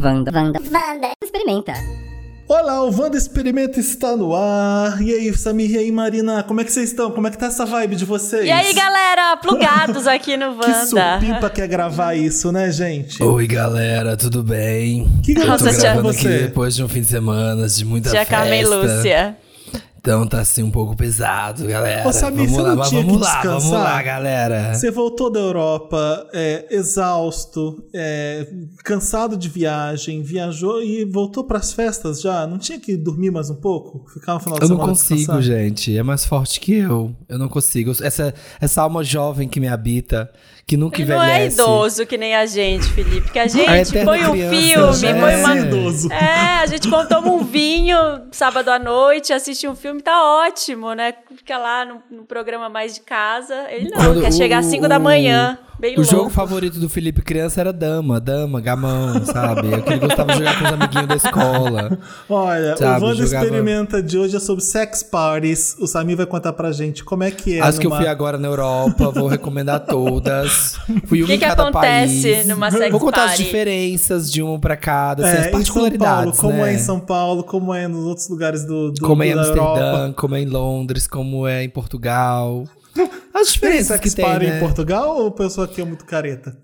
Wanda. Wanda. Wanda. Wanda. Experimenta. Olá, o Wanda Experimenta está no ar. E aí, Samir e aí, Marina, como é que vocês estão? Como é que tá essa vibe de vocês? E aí, galera, plugados aqui no Que Wanda. supimpa quer gravar isso, né, gente? Oi, galera, tudo bem? Que que Eu Nossa, tô tia- gravando aqui você? depois de um fim de semana de muita Tia festa. Carmen Lúcia. Então tá assim um pouco pesado, galera. Ô, Samir, vamos lá, não mas tinha vamos que lá, vamos descansar? lá, galera. Você voltou da Europa é, exausto, é, cansado de viagem, viajou e voltou pras festas já? Não tinha que dormir mais um pouco? Ficar no final de Eu não semana consigo, gente. É mais forte que eu. Eu não consigo. Essa, essa alma jovem que me habita, que nunca Ele não é envelhece. idoso que nem a gente, Felipe. Que a gente eterna põe um criança, filme, né? põe uma. É idoso. É, a gente toma um vinho sábado à noite, assiste um filme, tá ótimo, né? Fica lá no, no programa mais de casa. Ele não, Quando quer chegar às o- 5 da manhã. Bem O louco. jogo favorito do Felipe criança era dama, dama, gamão, sabe? É o que ele gostava de jogar com os amiguinhos da escola. Olha, Sabe, o Wanda jogava- Experimenta de hoje é sobre sex parties. O Samir vai contar pra gente como é que é. As que eu numa- fui agora na Europa, vou recomendar todas. Fui uma que em que cada acontece país. numa sex Vou contar as party? diferenças de um pra cada, assim, É, as em São Paulo, particularidades, como né? é em São Paulo, como é nos outros lugares do, do como é em da Amsterdã, Europa. como é em Londres, como é em Portugal. As Tem diferenças sex que tem, né? em Portugal ou pessoa aqui é muito careta?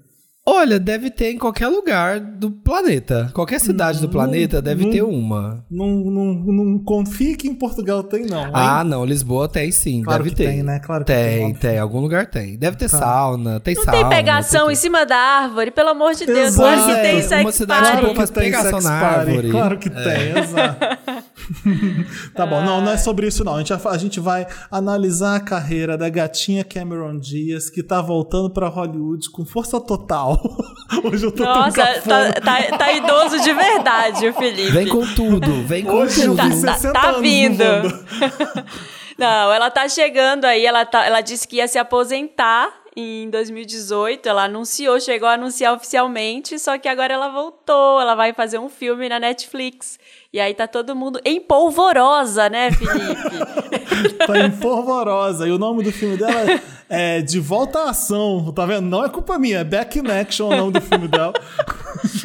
Olha, deve ter em qualquer lugar do planeta. Qualquer cidade do planeta deve não- ter uma. Não, não, não confie que em Portugal tem, não. hein? Ah, não, Lisboa tem sim, Claro deve que ter. tem, né? Claro que tem, tem, tem, algum lugar tem. Deve ter sauna, tem Não sauna. tem pegação tem em cima da árvore, pelo amor de Deus. Exato. Claro que É, tem uma sex cidade party. que faz tem pegação na árvore. Claro que tem, exato. tá bom, não, não é sobre isso não. A gente, vai- a gente vai analisar a carreira da gatinha Cameron Diaz, que tá voltando pra Hollywood com força total. Hoje eu tô tão Nossa, tá, tá- tá idoso de verdade, o Felipe. Vem com tudo, vem com Hoje eu tudo. Tá- 60 tá anos no vindo. Não, ela tá chegando aí, ela, tá, ela disse que ia se aposentar em 2018, ela anunciou, chegou a anunciar oficialmente, só que agora ela voltou, ela vai fazer um filme na Netflix. E aí tá todo mundo em polvorosa, né, Felipe? Tá em polvorosa. E o nome do filme dela é De Volta à Ação. Tá vendo? Não é culpa minha, é Back in Action o nome do filme dela.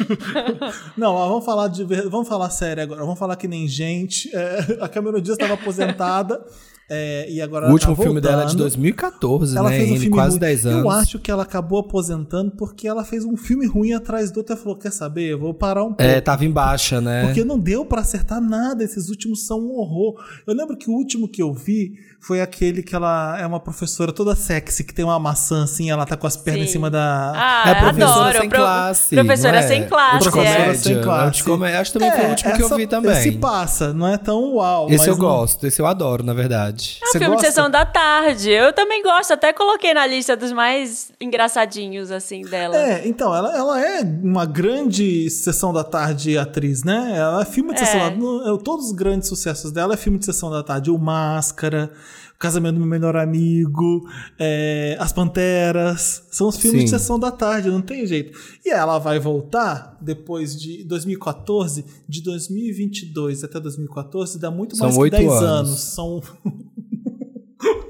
Não, vamos falar de vamos falar sério agora. Vamos falar que nem gente. É, a Cameron Diaz estava aposentada. É, e agora O último tá filme dela é de voltando. 2014, Ela né? fez um Em filme quase ruim. 10 anos. Eu acho que ela acabou aposentando porque ela fez um filme ruim atrás do outro. Ela falou: quer saber? Eu vou parar um pouco. É, tava em baixa, né? Porque não deu pra acertar nada, esses últimos são um horror. Eu lembro que o último que eu vi foi aquele que ela é uma professora toda sexy, que tem uma maçã assim, ela tá com as pernas Sim. em cima da. Ah, É a professora adoro. sem Pro- classe. Professora é? sem classe, de é. Sem classe. É comédia. Acho que também foi o último que eu essa- vi também. Esse passa, não é tão uau. Esse mas eu não- gosto, esse eu adoro, na verdade. É um Você filme gosta? de sessão da tarde. Eu também gosto, até coloquei na lista dos mais engraçadinhos, assim, dela. É, então, ela, ela é uma grande sessão da tarde atriz, né? Ela é filme de É. sessão da no- Todos os grandes sucessos dela é filme de sessão da tarde. O Máscara, O Casamento do Meu Melhor Amigo, é, As Panteras. São os filmes de Sim. sessão da tarde, não tem jeito. E ela vai voltar depois de 2014, de 2022 até 2014, dá muito São mais que oito 10 anos. anos. São.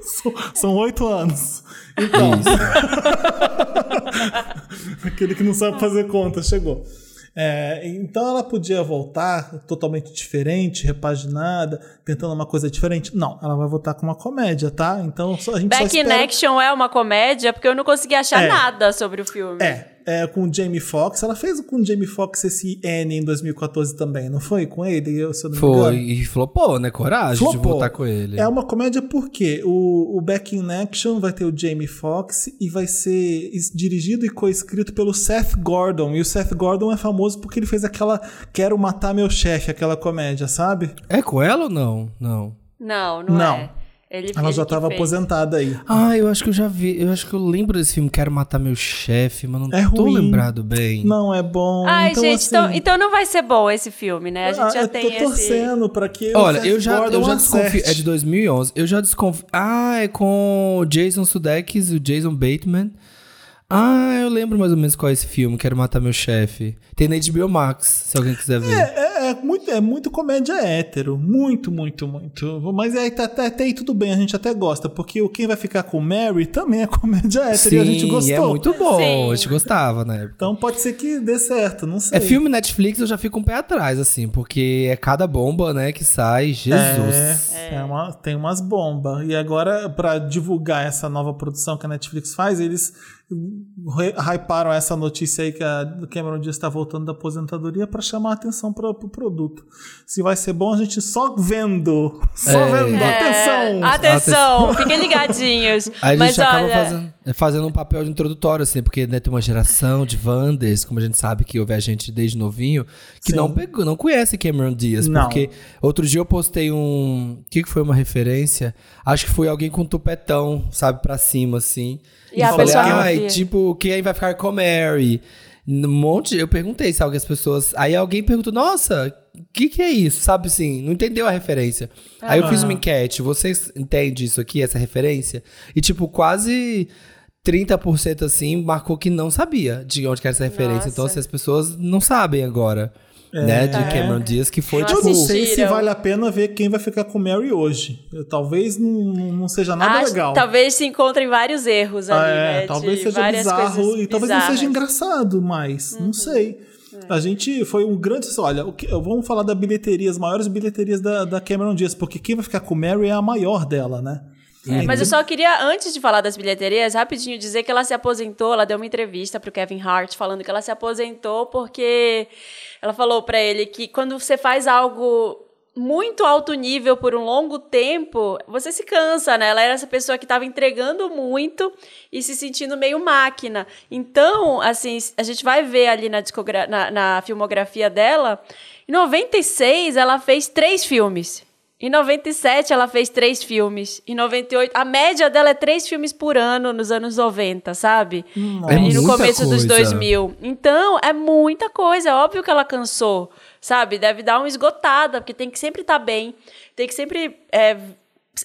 São- São oito anos. Então, Aquele que não sabe fazer conta, chegou. É, então ela podia voltar totalmente diferente, repaginada, tentando uma coisa diferente. Não, ela vai voltar com uma comédia, tá? Então só- a gente só Back in espera... Action é uma comédia, porque eu não consegui achar É. nada sobre o filme. É, é, com o Jamie Foxx. Ela fez com o Jamie Foxx esse N em 2014 também, não foi? Com ele, eu, se eu não me engano. Foi, e flopou, né? Coragem de Flopou. voltar com ele. É uma comédia porque o, o Back in Action vai ter o Jamie Foxx e vai ser dirigido e co-escrito pelo Seth Gordon. E o Seth Gordon é famoso porque ele fez aquela Quero Matar Meu Chefe, aquela comédia, sabe? É com ela ou não? Não. Não, não, Não. é. Ele, Ela ele já estava fez. aposentada aí. Ah, eu acho que eu já vi. Eu acho que eu lembro desse filme Quero Matar Meu Chefe, mas não É tô ruim. lembrado bem. Não é bom. Ai, então, gente, assim, então, então não vai ser bom esse filme, né? A gente ah, já eu tem tô esse... torcendo pra que Olha, eu já, eu já desconfio. É de 2011. Eu já desconfio. Ah, é com o Jason Sudeikis e o Jason Bateman. Ah, eu lembro mais ou menos qual é esse filme. Quero Matar Meu Chefe. Tem na HBO Max, se alguém quiser ver. É, é muito, é muito comédia hétero. Muito, muito, muito. Mas aí tá, até, até aí tudo bem, a gente até gosta. Porque o quem vai ficar com Mary também é comédia hétero Sim, e a gente gostou. é muito bom. Sim. A gente gostava, né? Então pode ser que dê certo, não sei. É filme Netflix, eu já fico um pé atrás, assim, porque é cada bomba, né, que sai. Jesus. É, é uma- tem umas bombas. E agora, pra divulgar essa nova produção que a Netflix faz, eles hyparam essa notícia aí que a Cameron Diaz está voltando da aposentadoria pra chamar a atenção para o pro produto. Se vai ser bom, a gente só vendo. Só É. vendo. Atenção! Atenção, fiquem ligadinhos. Aí a Mas gente acaba olha, fazendo, fazendo um papel de introdutório, assim, porque né, tem uma geração de Wanders, como a gente sabe que houve a gente desde novinho, que Sim. não pegou, não conhece Cameron Diaz. Não. Porque outro dia eu postei um. O que, que foi uma referência? Acho que foi alguém com um tupetão, sabe, pra cima, assim. E a falei, pessoa ai, via." tipo, quem vai ficar com Mary? Um monte, eu perguntei se algumas pessoas. Aí alguém perguntou, nossa, o que, que é isso? Sabe assim, não entendeu a referência. Aí eu fiz uma enquete, vocês entendem isso aqui, essa referência? E tipo, quase 30% assim marcou que não sabia de onde era essa referência. Então, Nossa. assim, as pessoas não sabem agora. Né, de Cameron Diaz, que foi Não Eu tipo. não sei se vale a pena ver quem vai ficar com Mary hoje. Eu- talvez não, não seja nada acho- legal. Talvez se encontrem vários erros ali, Ah, é, né? de talvez seja bizarro e talvez não seja. Uhum. engraçado mais. Não sei. É. A gente foi um grande. Olha, o que- vamos falar da bilheteria, as maiores bilheterias da, da Cameron Diaz, porque quem vai ficar com Mary é a maior dela, né? É, mas eu só queria, antes de falar das bilheterias, rapidinho dizer que ela se aposentou. Ela deu uma entrevista pro Kevin Hart falando que ela se aposentou porque ela falou pra ele que quando você faz algo muito alto nível por um longo tempo, você se cansa, né? Ela era essa pessoa que estava entregando muito e se sentindo meio máquina. Então, assim, a gente vai ver ali na, na, na filmografia dela. Em 96, ela fez três filmes. Em 97, ela fez três filmes. Em 98, a média dela é três filmes por ano nos anos 90, sabe? É e no começo dos coisa. 2000. Então, é muita coisa. É óbvio que ela cansou, sabe? Deve dar uma esgotada, porque tem que sempre estar bem. Tem que sempre é,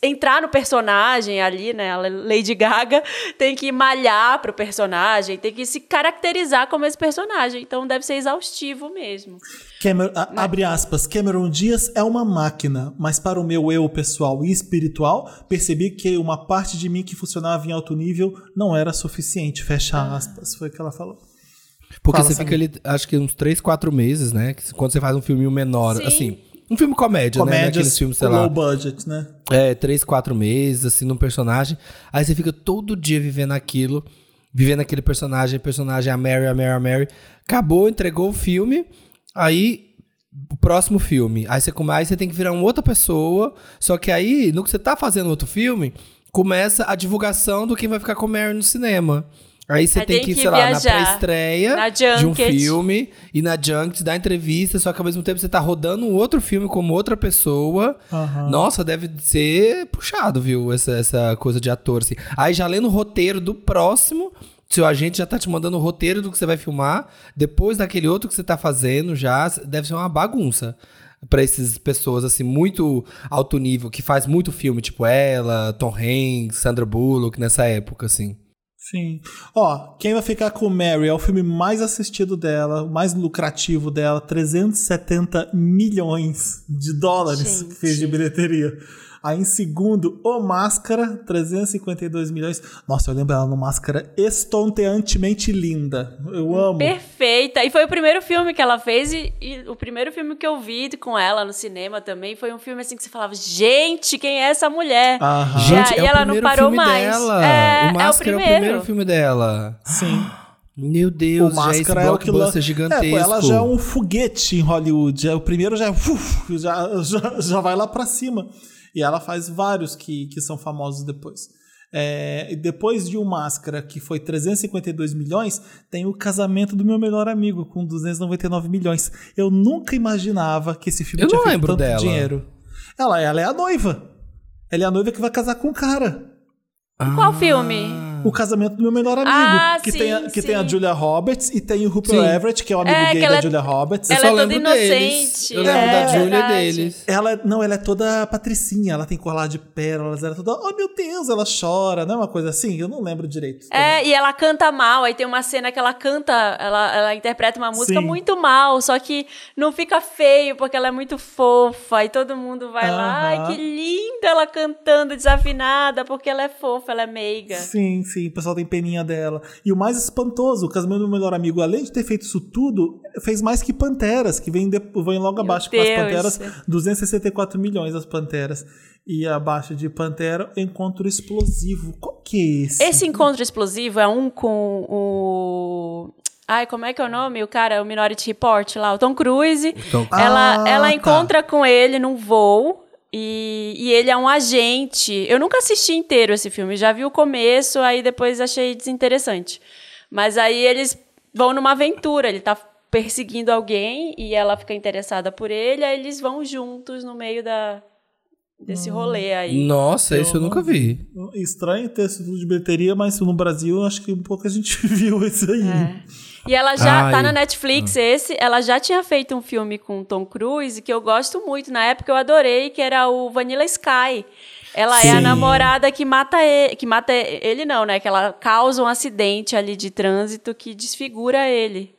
entrar no personagem ali, né? A Lady Gaga tem que malhar pro personagem, tem que se caracterizar como esse personagem. Então, deve ser exaustivo mesmo. Cameron, a- abre aspas, Cameron Diaz é uma máquina, mas para o meu eu pessoal e espiritual, percebi que uma parte de mim que funcionava em alto nível não era suficiente. Fecha Ah. aspas, foi o que ela falou. Porque Fala, você fica ali, acho que uns 3, 4 meses, né? Quando você faz um filminho menor, Sim. assim. Um filme comédia, né? Comédias Naqueles filmes, sei lá. low budget, né? É, três, quatro meses, assim, num personagem. Aí você fica todo dia vivendo aquilo, vivendo aquele personagem, personagem, a Mary, a Mary, a Mary. Acabou, entregou o filme, aí o próximo filme. Aí você, come- aí você tem que virar uma outra pessoa, só que aí, no que você tá fazendo outro filme, começa a divulgação do quem vai ficar com Mary no cinema. Aí você tem tem que, que sei lá, na pré-estreia de um filme e na junket dar entrevista, só que ao mesmo tempo você tá rodando um outro filme como outra pessoa. Aham. Nossa, deve ser puxado, viu? Essa, essa coisa de ator, assim. Aí já lendo o roteiro do próximo, seu agente já tá te mandando o roteiro do que você vai filmar, depois daquele outro que você tá fazendo já, deve ser uma bagunça. Pra essas pessoas, assim, muito alto nível, que faz muito filme, tipo ela, Tom Hanks, Sandra Bullock, nessa época, assim. Sim. Ó, quem vai ficar com Mary é o filme mais assistido dela, o mais lucrativo dela, 370 milhões de dólares Gente. que fez de bilheteria. Aí em segundo, O Máscara, 352 milhões. Nossa, eu lembro ela no Máscara estonteantemente linda. Eu amo. Perfeita. E foi o primeiro filme que ela fez e, e o primeiro filme que eu vi com ela no cinema também foi um filme assim que você falava, gente, quem é essa mulher? Aham. Gente, e é o ela não primeiro parou filme mais. dela. É, o Máscara é o é o primeiro. primeiro filme dela. Sim. Meu Deus, o já esse Máscara é o que lan- blockbuster É, gigantesco. pô, ela já é um foguete em Hollywood. É, o primeiro já, é, uf, já, já, já vai lá pra cima. E ela faz vários que, que são famosos depois. É, e depois de o Máscara, que foi 352 milhões, tem o Casamento do Meu Melhor Amigo, com 299 milhões. Eu nunca imaginava que esse filme Eu tinha não feito lembro tanto dela. dinheiro. Ela, ela é a noiva. Ela é a noiva que vai casar com o cara. Qual filme? O casamento do meu melhor amigo. Ah, que sim, tem a, que tem a. Julia Roberts e tem o Rupert Sim. Everett, que é o amigo É, gay da é- Julia Roberts. Eu Ela só é toda lembro deles. inocente. Eu lembro É, da Julia verdade. deles. Ela, não, ela é toda patricinha, ela tem colar de pérolas, ela é toda, oh meu Deus, ela chora, não é uma coisa assim? Eu não lembro direito. É, e ela canta mal. Aí tem uma cena que ela canta, ela, ela interpreta uma música Sim. muito mal, só que não fica feio porque ela é muito fofa. E todo mundo vai lá, ai, que linda ela cantando desafinada, porque ela é fofa, ela é meiga. Sim, sim, o pessoal tem peninha dela. E o mais espantoso, o casamento do meu melhor amigo, além de ter feito isso tudo, fez mais que Panteras, que vem, de, vem logo abaixo com as Deus. Panteras, 264 milhões as Panteras. E abaixo de Pantera, Encontro Explosivo. Qual que é esse? Esse encontro explosivo é um com o. Ai, como é que é o nome? O cara, o Minority Report lá, o Tom Cruise. Tom- Ela, Ah, ela tá. encontra com ele num voo. E, e ele é um agente. Eu nunca assisti inteiro esse filme, já vi o começo, aí depois achei desinteressante. Mas aí eles vão numa aventura, ele tá perseguindo alguém e ela fica interessada por ele, aí eles vão juntos no meio da, desse Hum. rolê aí. Nossa, isso eu nunca vi. Estranho ter esse tudo de bilheteria, mas no Brasil acho que um pouco a gente viu isso aí. É. E ela já Ai. tá na Netflix, esse. Ela já tinha feito um filme com o Tom Cruise que eu gosto muito. Na época eu adorei, que era o Vanilla Sky. Ela é a Sim. namorada que mata ele. Que mata ele, não, né? Que ela causa um acidente ali de trânsito que desfigura ele.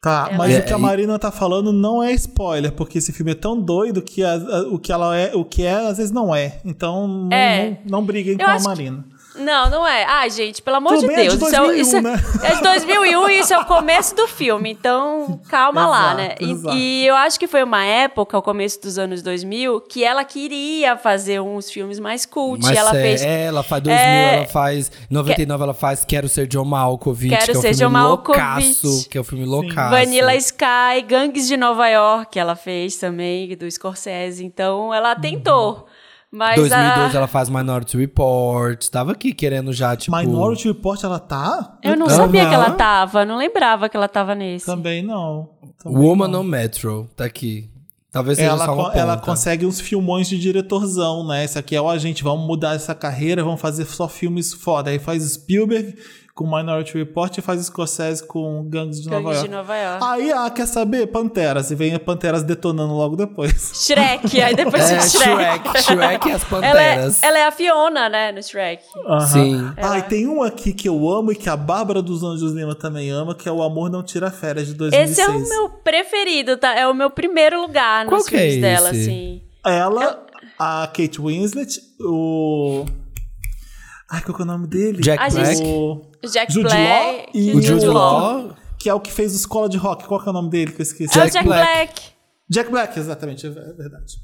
Tá, mas É, o que a Marina tá falando não é spoiler, porque esse filme é tão doido que a- a- o que ela é, o que é, às vezes não é. Então não, É. não, não briguem com a acho que- Marina. Não, não é. Ai, gente, pelo amor Tudo de bem, é de Deus. isso, é, isso é, 2001, né? é de 2001 e isso é o começo do filme. Então, calma lá, né? Exato, E, exato. e eu acho que foi uma época, o começo dos anos 2000, que ela queria fazer uns filmes mais cult. Mas ela é, fez é, ela faz 2000, É, ela faz 99, ela faz Quero Ser John Malkovich, Quero que é o Ser John Malkovich. loucaço, que é o filme loucaço. Vanilla Sky, Gangues de Nova York, ela fez também, do Scorsese. Então, ela tentou. Mas 2012 a... ela faz Minority Report, tava aqui querendo já, tipo... Minority Report, ela tá? Eu não Aham. sabia que ela tava, não lembrava que ela tava nesse. Também não. Também Woman não. on Metro, tá aqui. Talvez seja Ela, só uma ela ponta. consegue uns filmões de diretorzão, né? Esse aqui é, ó, gente, vamos mudar essa carreira, vamos fazer só filmes foda. Aí faz Spielberg com Minority Report e faz Scorsese com Gangs de Nova Gangues York. de Nova York. Aí, ah, quer saber? Panteras. E vem a Panteras detonando logo depois. Shrek, aí depois É, de Shrek. Shrek, Shrek e as Ela é, Panteras. ela é a Fiona, né, no Shrek. Sim. Ah, e tem um aqui que eu amo e que a Bárbara dos Anjos Lima também ama, que é O Amor Não Tira Férias, de 2006. Esse é o meu preferido, tá? É o meu primeiro lugar nos Qual que é filmes dela, esse? assim. Ela, a Kate Winslet, o... Ai, qual que é o nome dele? Jack A Black. gente- O... Jack Jude Black. E O Jude Law. Que é o que fez o Escola de Rock. Qual que é o nome dele que eu esqueci? É o Jack Jack Black. Black. Jack Black, exatamente, é verdade.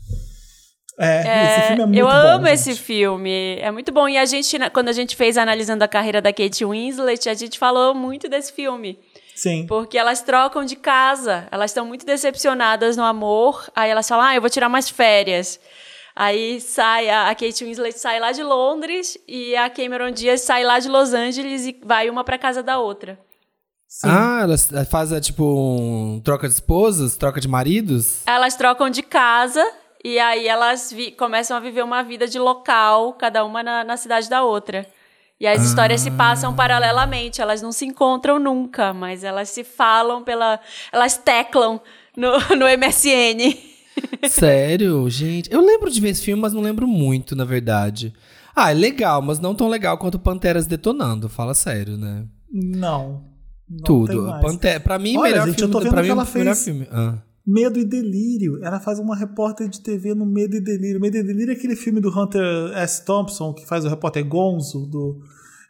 É, esse filme é muito eu bom. amo gente. esse filme. É muito bom. E a gente, quando a gente fez analisando a carreira da Kate Winslet, a gente falou muito desse filme. Sim. Porque elas trocam de casa. Elas estão muito decepcionadas no amor. Aí elas falam, ah, eu vou tirar umas férias. Aí sai, a a Kate Winslet sai lá de Londres e a Cameron Diaz sai lá de Los Angeles e vai uma pra casa da outra. Sim. Ah, ela faz é, tipo um troca de esposas, troca de maridos? Elas trocam de casa e aí elas vi- começam a viver uma vida de local, cada uma na, na cidade da outra. E as histórias se passam paralelamente, elas não se encontram nunca, mas elas se falam pela. Elas teclam no, no MSN. Sério, gente. Eu lembro de ver esse filme, mas não lembro muito, na verdade. Ah, é legal, mas não tão legal quanto Panteras Detonando. Fala sério, né? Não. não Tudo. Pante... Pra mim, Olha, melhor gente, eu filme. tô vendo pra que mim, ela fez- filme. Ah. Medo e Delírio. Ela faz uma repórter de TV no Medo e Delírio. Medo e Delírio é aquele filme do Hunter S. Thompson, que faz o repórter Gonzo, do,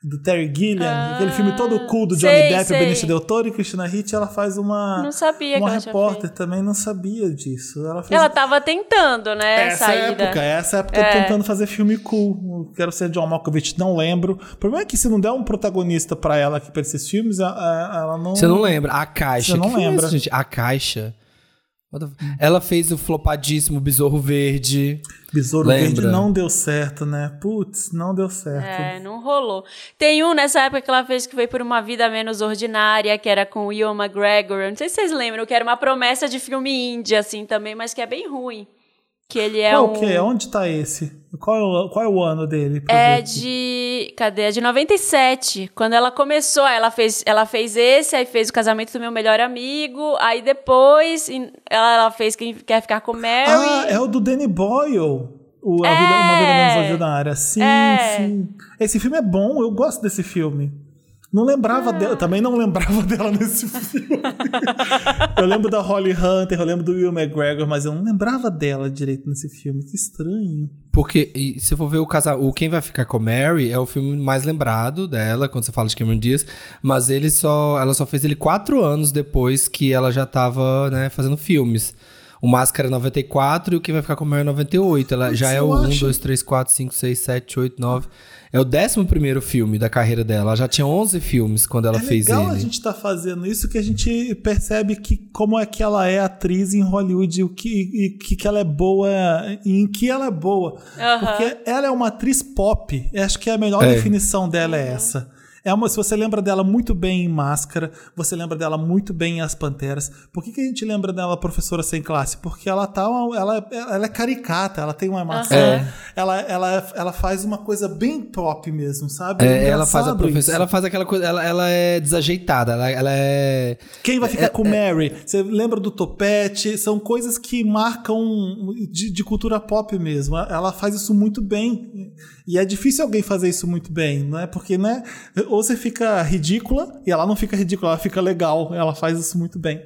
do Terry Gilliam. aquele filme todo cool do Johnny sei, Depp, sei. Benicio Del Toro e Christina Ricci. Ela faz uma, Não sabia uma que ela tinha repórter também, não sabia disso. Ela fez Ela tava tentando, né? essa saída. época, essa época É. tentando fazer filme cool. Quero ser John Malkovich, não lembro. O problema é que se não der um protagonista pra ela aqui pra esses filmes, ela não. Você não lembra? A Caixa. Você não que é lembra. esse, gente? A Caixa. F- Ela fez o flopadíssimo Besouro Verde. Besouro Lembra? Verde não deu certo, né? Putz, não deu certo. É, não rolou. Tem um nessa época que ela fez que foi por uma vida menos ordinária, que era com o Ewan McGregor. Não sei se vocês lembram, que era uma promessa de filme indie, assim, também, mas que é bem ruim. Que ele é Qual um. que é? Onde tá esse? Qual é o, qual é o ano dele? É de. Cadê? É de 97. Quando ela começou, ela fez, ela fez esse, aí fez o casamento do meu melhor amigo. Aí depois ela, ela fez Quem Quer Ficar com Mary. Ah, é o do Danny Boyle. O a É. vida, Uma Vida Menos Ordinária. Sim, É. sim. Esse filme é bom, eu gosto desse filme. Não lembrava dela, também não lembrava dela nesse filme. eu lembro da Holly Hunter, eu lembro do Will McGregor, mas eu não lembrava dela direito nesse filme. Que estranho. Porque, e se for ver o casal, o Quem Vai Ficar com Mary é o filme mais lembrado dela, quando você fala de Cameron Diaz, mas ele só, ela só fez ele quatro anos depois que ela já tava, né, fazendo filmes. O Máscara é 94 e o Quem Vai Ficar com Mary é 98. Ela Mas já é o 1, acho- 2, 3, 4, 5, 6, 7, 8, 9. É o décimo primeiro filme da carreira dela. Ela já tinha 11 filmes quando ela é fez legal ele. a gente estar fazendo isso que a gente percebe que como é que ela é atriz em Hollywood e o que, e que, que ela é boa e em que ela é boa. Porque ela é uma atriz pop. Eu acho que a melhor É. definição dela é essa. É uma, se você lembra dela muito bem em Máscara, você lembra dela muito bem em As Panteras. Por que, que a gente lembra dela professora sem classe? Porque ela tá uma- ela, ela é caricata, ela tem uma maçã. É. Ela, ela, ela faz uma coisa bem pop mesmo, sabe? É, ela faz a professora. Ela faz aquela coisa. Ela, ela é desajeitada. Ela, ela é. Quem vai ficar com Mary? Você lembra do topete? São coisas que marcam de, de cultura pop mesmo. Ela faz isso muito bem. E é difícil alguém fazer isso muito bem, não é? Porque, né? Ou você fica ridícula, e ela não fica ridícula, ela fica legal. Ela faz isso muito bem.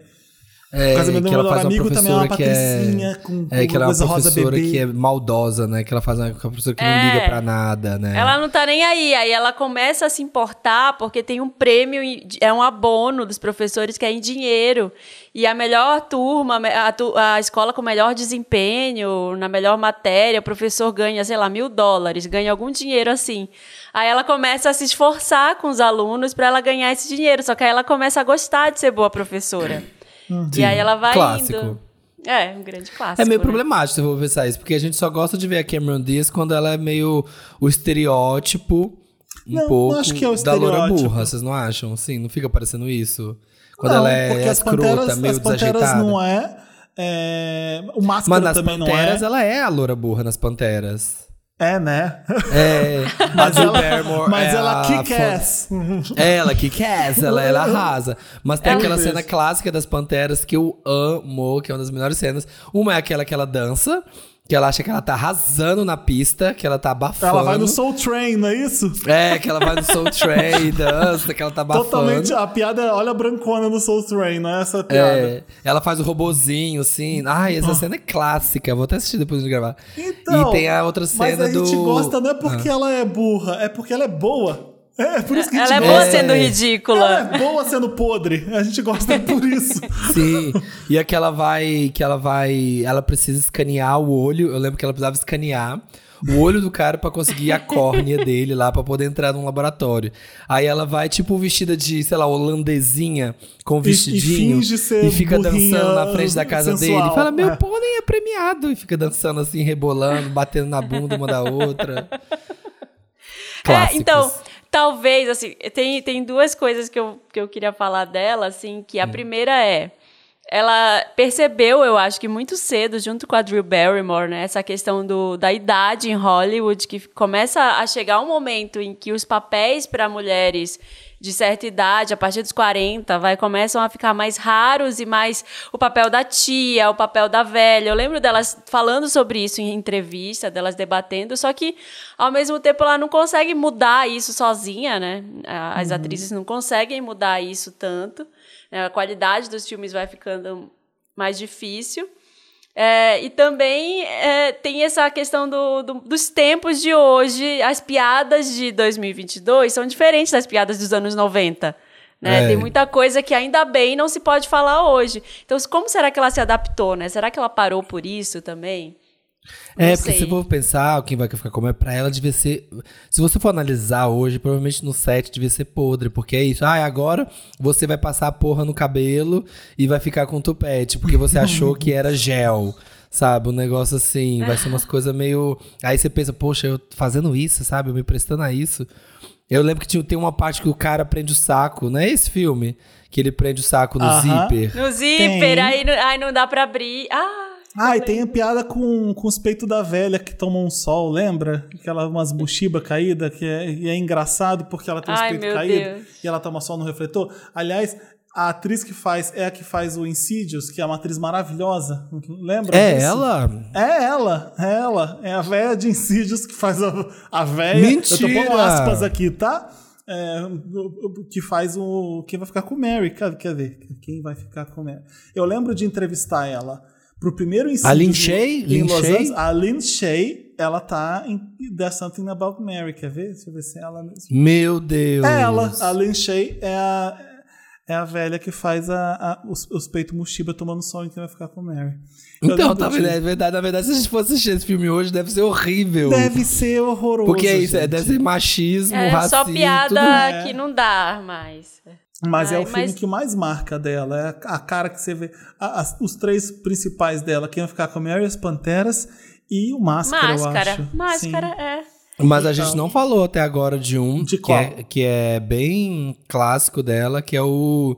É, O casamento que ela melhor faz uma amigo também é uma professora que é, com, é, que ela é uma professora que é maldosa, né? Que ela faz uma, uma professora que não É. liga pra nada, né? Ela não tá nem aí. Aí ela começa a se importar porque tem um prêmio, é um abono dos professores que é em dinheiro. E a melhor turma, a, a escola com melhor desempenho, na melhor matéria, o professor ganha, sei lá, mil dólares, ganha algum dinheiro assim. Aí ela começa a se esforçar com os alunos para ela ganhar esse dinheiro. Só que aí ela começa a gostar de ser boa professora. E aí ela vai Clássico. indo. É, um grande clássico. É meio né? problemático se eu vou pensar isso, porque a gente só gosta de ver a Cameron Diaz quando ela é meio o estereótipo um Não, não pouco acho que é o da loura burra, vocês não acham? Sim, não fica parecendo isso? Quando Não, ela é escrota, panteras, meio as panteras desajeitada. não é, é, O Mas Máscara nas também Panteras, não é. ela é a loura burra nas Panteras. É, né? É, Mas ela, Barrymore mas é ela kick-ass. Ela que quer, ela, ela arrasa. Mas tem Ela aquela fez. cena clássica das Panteras que eu amo, que é uma das melhores cenas. Uma é aquela que ela dança, que ela acha que ela tá arrasando na pista, que ela tá abafando. Ela vai no Soul Train, não é isso? É, que ela vai no Soul Train, dança, que ela tá abafando. Totalmente. A piada é olha a brancona no Soul Train, não é essa a piada. É, ela faz o robozinho, assim. Ai, essa cena é clássica. Vou até assistir depois de gravar. Então, e tem a outra Mas cena a gente do... gosta não é porque ela é burra, é porque ela é boa. É por isso que a gente Ela é gosta. boa sendo É. ridícula. Ela é boa sendo podre. A gente gosta por isso. Sim. E a que ela vai. Que ela vai. Ela precisa escanear o olho. Eu lembro que ela precisava escanear o olho do cara pra conseguir a córnea dele lá pra poder entrar num laboratório. Aí ela vai, tipo, vestida de, sei lá, holandesinha com um E- e vestidinho. finge ser e fica dançando na frente da casa sensual. dele. E fala: Meu É. pônei é premiado. E fica dançando assim, rebolando, batendo na bunda uma da outra. É, Clássicos. então, talvez, assim, tem, tem duas coisas que eu, que eu queria falar dela, assim, que a Hum. primeira é. Ela percebeu, eu acho que muito cedo, junto com a Drew Barrymore, né, essa questão do, da idade em Hollywood, que começa a chegar um momento em que os papéis para mulheres de certa idade, a partir dos 40, vai, começam a ficar mais raros e mais o papel da tia, o papel da velha. Eu lembro delas falando sobre isso em entrevista, delas debatendo, só que ao mesmo tempo ela não consegue mudar isso sozinha, né? As atrizes não conseguem mudar isso tanto. né? A qualidade dos filmes vai ficando mais difícil. É, e também é, tem essa questão do, do- dos tempos de hoje. As piadas de 2022 são diferentes das piadas dos anos 90. Né? É. Tem muita coisa que ainda bem não se pode falar hoje. Então, como será que ela se adaptou? Né? Será que ela parou por isso também? Não É, porque sei. se for pensar, quem vai ficar como é pra ela, devia ser. Se você for analisar hoje, provavelmente no set devia ser podre, porque é isso. Ah, agora você vai passar a porra no cabelo e vai ficar com tupete, porque você achou que era gel. Sabe? Um negócio assim, vai ser umas coisas meio. Aí você pensa, poxa, eu fazendo isso, sabe? Eu me prestando a isso. Eu lembro que tinha, tem uma parte que o cara prende o saco, não é esse filme? Que ele prende o saco no Aham. zíper. No zíper, Tem. aí, não- aí não dá pra abrir. Ah, Ah, e tem a piada com, com os peitos da velha que tomam um sol, lembra? Aquela umas mochiba caída, que é, e é engraçado porque ela tem os Ai, peitos caídos e ela toma sol no refletor. Aliás, a atriz que faz é a que faz o Insidious, que é uma atriz maravilhosa. Lembra? É disso? ela? É ela, é ela. É a véia de Insidious que faz a, a véia. Mentira! Eu tô pondo aspas aqui, tá? É, que faz o. Quem vai ficar com o Mary? Quer, quer ver? Quem vai ficar com o Mary? Eu lembro de entrevistar ela pro primeiro Insidious. A Lin Shay? Em Lin Shay? A Lin Shay, ela tá em There's Something About Mary. Quer ver? Deixa eu ver se é ela mesmo. Meu Deus. É ela. A Lin Shay é a, é a velha que faz a, a- os, os peitos Mushiba tomando sol em quem vai ficar com Mary. Eu Então, tá vendo? É verdade, na verdade, se a gente for assistir esse filme hoje, deve ser horrível. Deve ser horroroso. Porque é isso, é, gente. deve ser machismo, É racismo. só piada É. que não dá mais. Mas é Ai, o filme mas- que mais marca dela. É a cara que você vê. A- as- os três principais dela, quem vai ficar com a Mary, as Panteras e o Máscara, eu Máscara. acho. Máscara, Sim. é. Mas a gente não falou até agora de um De que, qual? é, que é bem clássico dela, que é o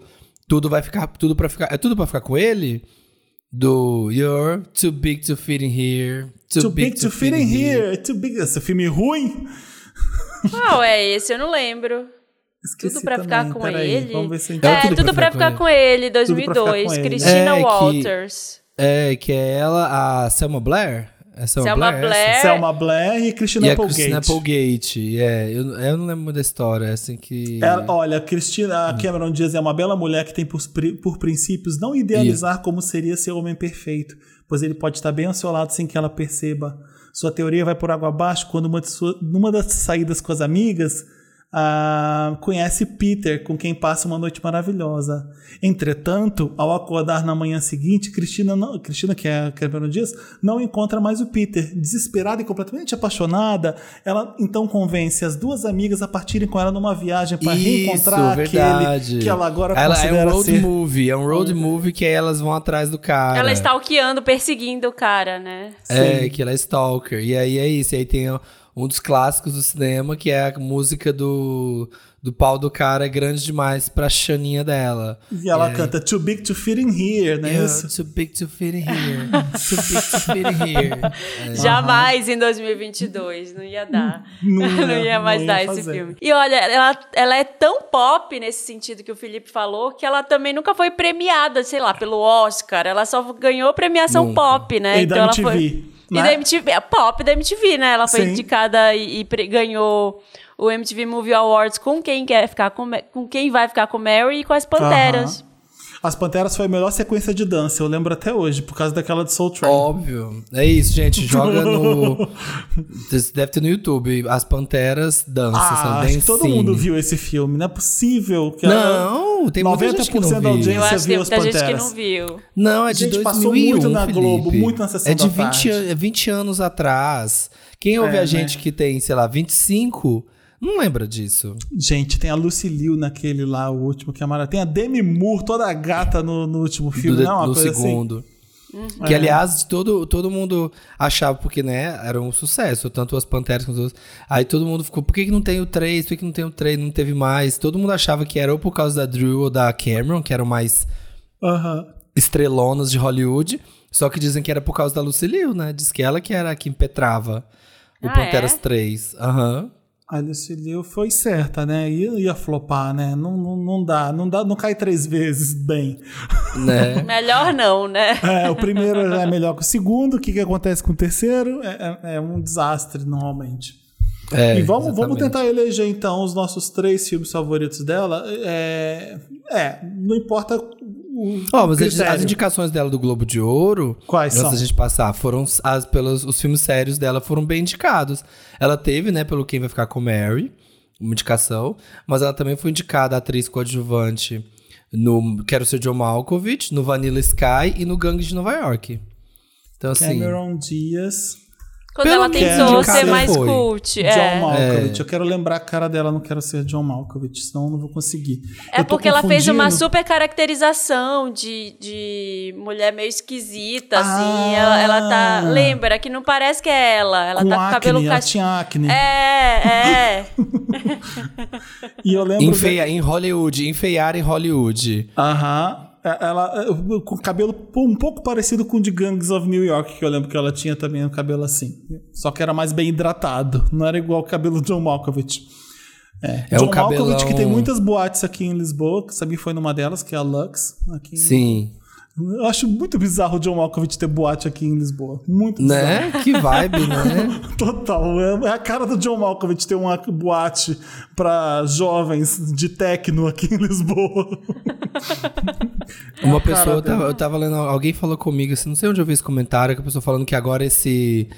Tudo vai ficar. Tudo para ficar. É tudo pra ficar com ele? Do You're too big to fit in here. Too, Too big to fit in here. Too big. Esse filme ruim. Qual é esse? Eu não lembro. Esqueci Tudo pra também. ficar com Peraí, ele. Vamos ver se. É É, Tudo tudo, pra ficar com ele, Tudo pra ficar 2002. com ele. Christina É, que- Walters. É, que é ela, a Selma Blair? É Selma, Selma Blair? essa? Blair. Selma Blair e Christina E Applegate. Christina Applegate. É, eu, eu não lembro muito da história, é assim que... Ela- olha, a Cristina a Cameron Diaz é uma bela mulher que tem por, por princípios não idealizar como seria ser homem perfeito, pois ele pode estar bem ao seu lado sem que ela perceba. Sua teoria vai por água abaixo quando uma de sua- numa das saídas com as amigas ah, conhece Peter, com quem passa uma noite maravilhosa. Entretanto, ao acordar na manhã seguinte, Cristina, não, Cristina que é a Cameron Diaz, não encontra mais o Peter. Desesperada e completamente apaixonada, ela então convence as duas amigas a partirem com ela numa viagem para reencontrar verdade. aquele que ela agora ela é considera um road ser... movie, é um road movie que aí elas vão atrás do cara. Ela está stalkeando, perseguindo o cara, né? É, que ela é stalker. E aí é isso. E aí tem um dos clássicos do cinema, que é a música do, do pau do cara é grande demais pra chaninha dela. E ela canta Too Big to Fit in Here, não é Yeah, isso? too big to fit in here. too big to fit in here. É. Jamais em 2022, não ia dar. Não Não, ia- ia mais não ia dar esse fazer. filme. E olha, ela, ela é tão pop nesse sentido que o Felipe falou, que ela também nunca foi premiada, sei lá, pelo Oscar. Ela só ganhou premiação Nunca. pop, né? E da ela MTV, né? E da MTV, pop da MTV, né? Ela foi Sim. indicada e, e pre- ganhou o MTV Movie Awards com quem quer ficar com, com quem vai ficar com Mary e com as Panteras. As Panteras foi a melhor sequência de dança, eu lembro até hoje, por causa daquela de Soul Train. Óbvio. É isso, gente. Joga no. Deve ter no YouTube. As Panteras dançam. Ah, acho que todo mundo viu esse filme. Não é possível que Não, tem muita gente que não 90% da viu. audiência Eu acho que tem viu as muita gente que Panteras. não viu. Não, é de Gente, 2001, passou muito na Felipe. Globo, muito na sessão É de da 20, tarde. an- é 20 anos atrás. Quem ouve É, a gente né? que tem, sei lá, 25, não lembra disso. Gente, tem a Lucy Liu naquele lá, o último que é maravilhoso. Tem a Demi Moore, toda gata no, no último filme, do, não é do assim? segundo. Que, aliás, todo, todo mundo achava, porque, né, era um sucesso, tanto as Panteras quanto os outros. Aí todo mundo ficou, por que, que não tem o 3? Por que, que não tem o 3? Não teve mais. Todo mundo achava que era ou por causa da Drew ou da Cameron, que eram mais Aham. estrelonas de Hollywood. Só que dizem que era por causa da Lucy Liu, né? Diz que ela que era a que impetrava o Ah, Panteras é? 3. Aham. A Lucy Liu foi certa, né? Ia, ia flopar, né? Não, não, não dá, não dá, não cai três vezes bem. Né? Melhor não, né? É, o primeiro já é melhor que o segundo. O que, que acontece com o terceiro? É, é- é um desastre, normalmente. É, e vamos, vamos tentar eleger, então, os nossos três filmes favoritos dela. É, é não importa o, Ó, o mas as- critério. as indicações dela do Globo de Ouro, Quais antes são? da gente passar, foram as pelos os filmes sérios dela foram bem indicados. Ela teve, né, pelo Quem Vai Ficar com Mary, uma indicação, mas ela também foi indicada atriz coadjuvante no Quero Ser John Malkovich, no Vanilla Sky e no Gangue de Nova York. Então assim, Cameron Diaz, Quando Pelo ela que tentou indicado ser mais foi. cult. John É. Malkovich. Eu quero lembrar a cara dela, não quero ser John Malkovich, senão eu não vou conseguir. É Eu porque ela fez uma super caracterização de, de mulher meio esquisita, assim. Ah. Ela, ela tá. Lembra que não parece que é ela. Ela com tá com o acne, cabelo ela castanho. tinha acne. É, é. E eu lembro... enfeia, em Hollywood, enfeiar em Hollywood. Aham. É, Ela, é, com cabelo um pouco parecido com o de Gangs of New York, que eu lembro que ela tinha também um cabelo assim. Só que era mais bem hidratado. Não era igual o cabelo do John Malkovich. É, É John um cabelão- Malkovich que tem muitas boates aqui em Lisboa, que sabia foi numa delas, que é a Lux. Aqui Sim. Eu acho muito bizarro o John Malkovich ter boate aqui em Lisboa. Muito bizarro. Né? Que vibe, né? Total. É a cara do John Malkovich ter uma boate pra jovens de techno aqui em Lisboa. Uma a cara pessoa, eu tava, eu tava lendo, alguém falou comigo, assim, não sei onde eu vi esse comentário, que a pessoa falando que agora esse,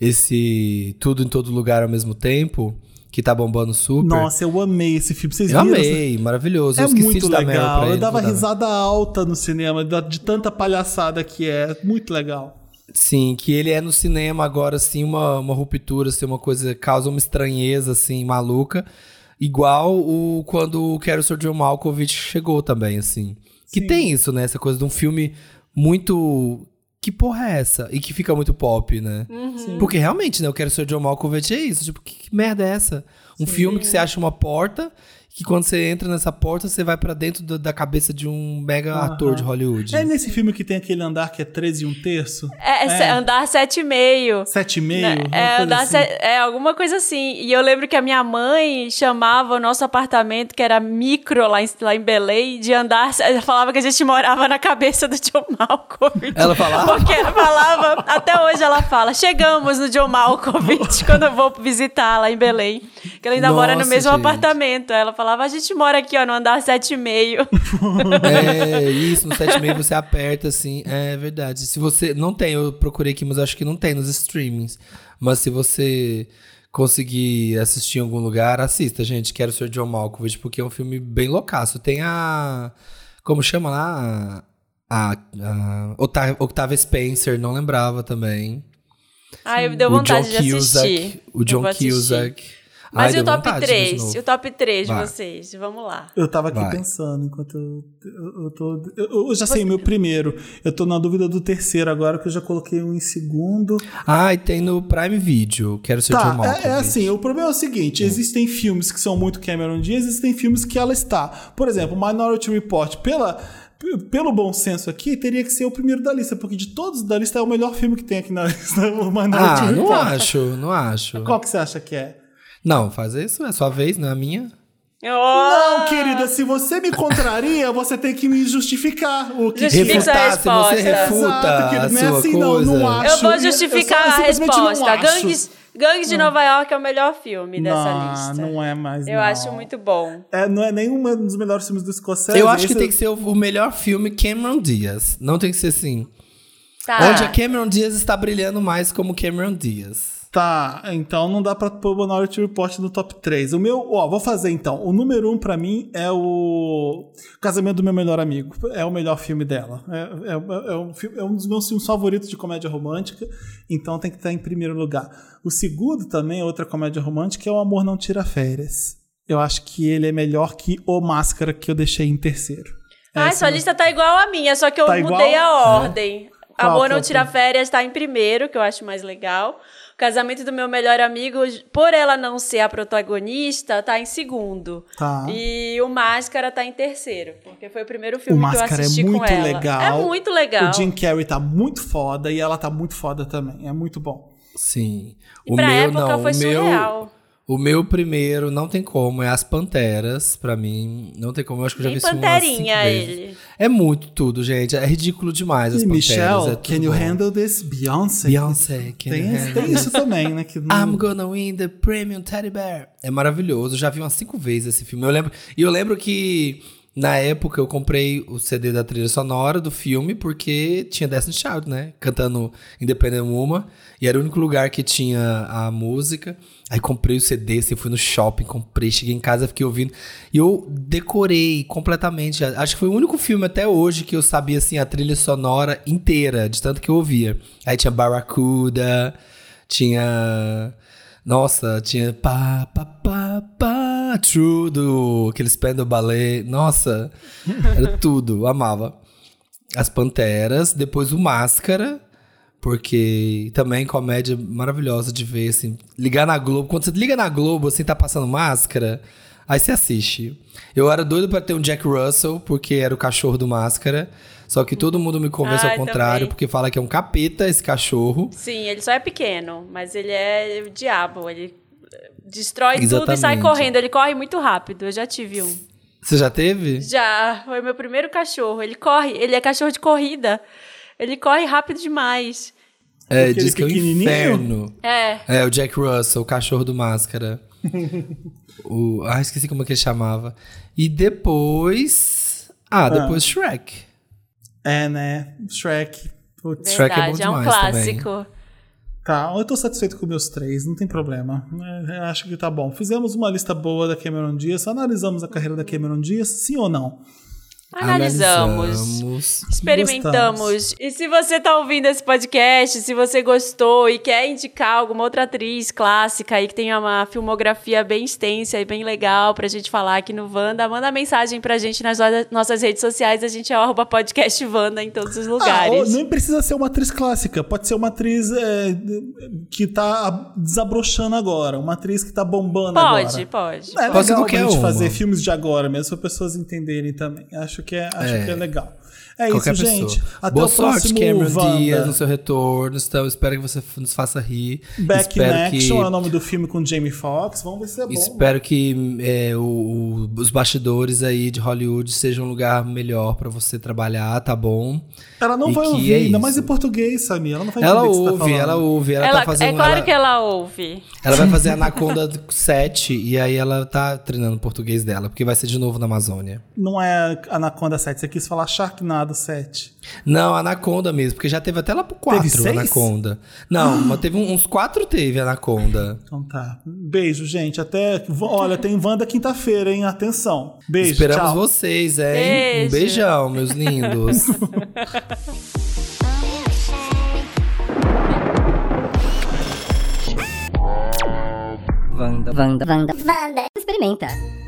esse tudo em todo lugar ao mesmo tempo, que tá bombando super. Nossa, eu amei esse filme. Vocês eu viram? amei, maravilhoso. É eu esqueci muito legal. Eu dava risada alta no cinema, de tanta palhaçada que é. Muito legal. Sim, que ele é no cinema agora, assim, uma, uma ruptura, assim, uma coisa, causa uma estranheza, assim, maluca. Igual o quando o Quero Ser John Malkovich chegou também, assim. Que Sim. tem isso, né? Essa coisa de um filme muito... Que porra é essa? E que fica muito pop, né? Porque realmente, né? Eu Quero Ser John Malkovich é isso. Tipo, que, que merda é essa? Um filme que você acha uma porta... Que quando você entra nessa porta, você vai pra dentro da, da cabeça de um mega ator de Hollywood. É nesse filme que tem aquele andar que é 13 e um terço? É, se- andar sete e meio. 7 e meio? Né? uma É, andar assim. se- é, alguma coisa assim. E eu lembro que a minha mãe chamava o nosso apartamento, que era micro lá em, lá em Belém, de andar. Ela falava que a gente morava na cabeça do John Malkovich. Ela falava? Porque ela falava, até hoje ela fala, chegamos no John Malkovich quando eu vou visitar lá em Belém. Que ela ainda mora no Nossa, mesmo gente. apartamento. Ela falava, a gente mora aqui, ó, no andar sete e meio. É, isso, no 7,5 você aperta, assim. É verdade. Se você. Não tem, eu procurei aqui, mas acho que não tem nos streamings. Mas se você conseguir assistir em algum lugar, assista, gente. Quero ser John Malkovich, porque é um filme bem loucaço. Tem a. Como chama lá? A. a Octa- Octavia Spencer, não lembrava também. Ai, me deu o vontade de assistir. O Eu John. Cusack. Mas Ai, e o top vontade de ver de 3? novo. E o top 3 de Vai. vocês? Vamos lá. Eu tava aqui Vai. pensando enquanto eu, eu, eu tô. Eu, eu já sei o meu primeiro. Eu tô na dúvida do terceiro agora, que eu já coloquei um em segundo. Ah, e tem no Prime Video. Quero ser John Tá, Malkovich. é, é assim, o problema é o seguinte: existem filmes que são muito Cameron Diaz, existem filmes que ela está. Por exemplo, Minority Report, pela, pelo bom senso aqui, teria que ser o primeiro da lista, porque de todos da lista é o melhor filme que tem aqui na lista, Minority Ah, não acho, não acho. Qual que você acha que é? Não, faz isso, é sua vez, não é a minha. Oh! Não, querida, se você me contraria, você tem que me justificar o que Justifica é. Refutar, se você refuta Exato, querido, a não é sua assim, não, coisa. não acho. Eu vou eu só justificar a não resposta. Gangues, Gangues de Nova York é o melhor filme dessa não, lista. não é mais. Eu não. acho muito bom. É, não é nenhum dos melhores filmes do Scorsese. Eu acho que tem que ser o, o melhor filme Cameron Diaz. Não tem que ser assim. Tá. Onde a Cameron Diaz está brilhando mais como Cameron Diaz. Tá, então não dá pra pôr o Minority Report no top 3. O meu, ó, vou fazer então. O número 1 um pra mim é o Casamento do Meu Melhor Amigo. É o melhor filme dela. É, é- é um, é um dos meus filmes favoritos de comédia romântica, então tem que estar em primeiro lugar. O segundo também é outra comédia romântica, é O Amor Não Tira Férias. Eu acho que ele é melhor que O Máscara, que eu deixei em terceiro. Essa sua é- lista tá igual a minha, só que eu Tá mudei igual? a ordem. Qual Amor é Não Tira? Férias tá em primeiro, que eu acho mais legal. O Casamento do Meu Melhor Amigo, por ela não ser a protagonista, tá em segundo. Tá. E o Máscara tá em terceiro, porque foi o primeiro O filme que eu Máscara é assisti com muito ela. legal. É muito legal. O Jim Carrey tá muito foda e ela tá muito foda também. É muito bom. Sim. E pra época foi o meu, surreal. O meu primeiro não tem como, é As Panteras, pra mim. Não tem como, eu acho que eu já vi filme umas cinco panterinha vezes. ele. É muito tudo, gente. É ridículo demais As E Panteras. Michelle, é tudo can you bom. handle this? Beyoncé. Beyoncé, can Tem, you handle tem isso também, né? Que não- I'm gonna win the premium teddy bear. É maravilhoso. Eu já vi umas cinco vezes esse filme. Eu lembro, e eu lembro que na época eu comprei o CD da trilha sonora do filme porque tinha Destiny Child, né? Cantando Independent Woman. E era o único lugar que tinha a música. Aí comprei o CD, assim, fui no shopping, comprei, cheguei em casa, fiquei ouvindo. E eu decorei completamente. Acho que foi o único filme até hoje que eu sabia, assim, a trilha sonora inteira, de tanto que eu ouvia. Aí tinha Barracuda, tinha. Nossa, tinha pá, pá, pá, pá, True do aquele Spandau Ballet. Nossa, era tudo, amava. As Panteras, depois o Máscara, porque também comédia maravilhosa de ver, assim. Ligar na Globo, quando você liga na Globo, assim, tá passando Máscara, Aí você assiste. Eu era doido pra ter um Jack Russell, porque era o cachorro do Máscara. Só que todo mundo me convence Ai, ao contrário, também. porque fala que é um capeta esse cachorro. Sim, ele só é pequeno, mas ele é o diabo. Ele destrói tudo e sai Exatamente. correndo. Ele corre muito rápido. Eu já tive um. Você já teve? Já, foi meu primeiro cachorro. Ele corre, ele é cachorro de corrida. Ele corre rápido demais. É, Aquele diz que é um pequenininho? inferno. É. É, o Jack Russell, o cachorro do Máscara. o, ah, esqueci como é que ele chamava. E depois... Ah, depois Shrek. É, né? Shrek. Putz. Shrek é bom Verdade, é, um demais também. Tá, eu tô satisfeito com meus três, não tem problema. É, eu acho que tá bom. Fizemos uma lista boa da Cameron Diaz, analisamos a carreira da Cameron Diaz, sim ou não? Analisamos. Analisamos. Experimentamos. E se você tá ouvindo esse podcast, se você gostou e quer indicar alguma outra atriz clássica aí que tenha uma filmografia bem extensa e bem legal pra gente falar aqui no Wanda, manda mensagem pra gente nas no- nossas redes sociais. A gente é o arroba podcast Wanda em todos os Ah, lugares. ou nem precisa ser uma atriz clássica, pode ser uma atriz é, que tá desabrochando agora, uma atriz que tá bombando agora. pode, pode. É Pode ser qualquer pra gente uma. fazer filmes de agora mesmo, para pessoas entenderem também. Acho que é, acho É. que é legal. É Qualquer isso, pessoa. gente. Até Boa o sorte, próximo Cameron Wanda. Diaz, no seu retorno. Então, espero que você nos faça rir. Back in espero Action que, é o nome do filme com Jamie Foxx. Vamos ver se é bom. Espero que é, o- o- os bastidores aí de Hollywood sejam um lugar melhor pra você trabalhar, tá bom? Ela não E vai ouvir, é ainda mais em português, Samir. Ela não vai Ela entender o que você tá ouve, falando. ela ouve. Ela, Ela- tá fazendo. é claro ela, que ela ouve. ela vai fazer Anaconda 7 e aí ela tá treinando o português dela, porque vai ser de novo na Amazônia. Não é Anaconda 7, você quis falar Sharknado 7. Não, Anaconda mesmo, porque já teve até lá pro 4 seis? Anaconda. Não, mas teve uns 4 teve Anaconda. Então tá. Beijo, gente. Até. Olha, tem Wanda quinta-feira, hein? Atenção. Beijo. Esperamos tchau. vocês, hein? Beijo. Um beijão, meus lindos. Wanda. Wanda. Wanda. Wanda. Experimenta.